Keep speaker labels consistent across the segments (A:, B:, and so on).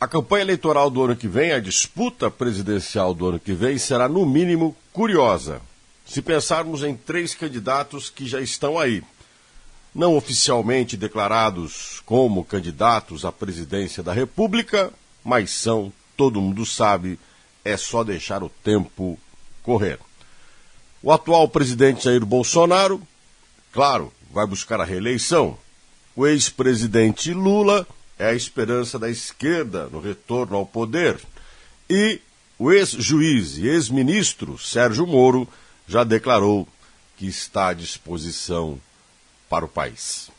A: A campanha eleitoral do ano que vem, a disputa presidencial do ano que vem, será no mínimo curiosa. Se pensarmos em três candidatos que já estão aí, não oficialmente declarados como candidatos à presidência da República, mas são, todo mundo sabe, é só deixar o tempo correr. O atual presidente Jair Bolsonaro, claro, vai buscar a reeleição. O ex-presidente Lula é a esperança da esquerda no retorno ao poder. E o ex-juiz e ex-ministro Sérgio Moro já declarou que está à disposição para o país.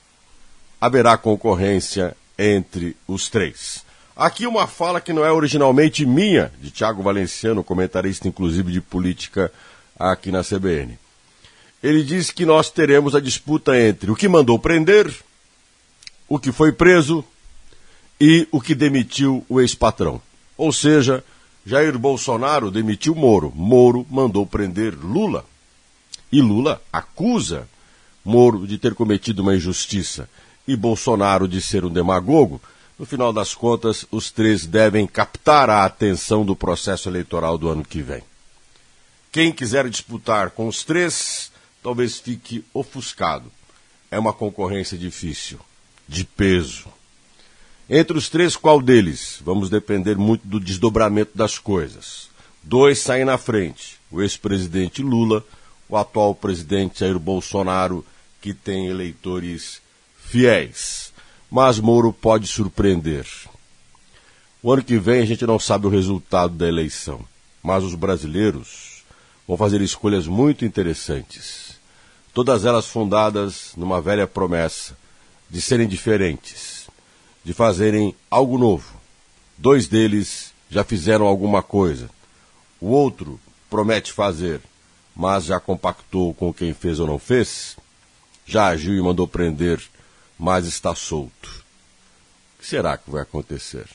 A: Haverá concorrência entre os três. Aqui uma fala que não é originalmente minha, de Tiago Valenciano, comentarista inclusive de política aqui na CBN. Ele diz que nós teremos a disputa entre o que mandou prender, o que foi preso e o que demitiu o ex-patrão. Ou seja, Jair Bolsonaro demitiu Moro. Moro mandou prender Lula. E Lula acusa Moro de ter cometido uma injustiça e Bolsonaro de ser um demagogo. No final das contas, os três devem captar a atenção do processo eleitoral do ano que vem. Quem quiser disputar com os três, talvez fique ofuscado. É uma concorrência difícil, de peso. Entre os três, qual deles? Vamos depender muito do desdobramento das coisas. Dois saem na frente: o ex-presidente Lula, o atual presidente Jair Bolsonaro, que tem eleitores fiéis. Mas Moro pode surpreender. O ano que vem a gente não sabe o resultado da eleição, mas os brasileiros vão fazer escolhas muito interessantes. Todas elas fundadas numa velha promessa de serem diferentes de fazerem algo novo. Dois deles já fizeram alguma coisa. O outro promete fazer, mas já compactou com quem fez ou não fez. Já agiu e mandou prender, mas está solto. O que será que vai acontecer?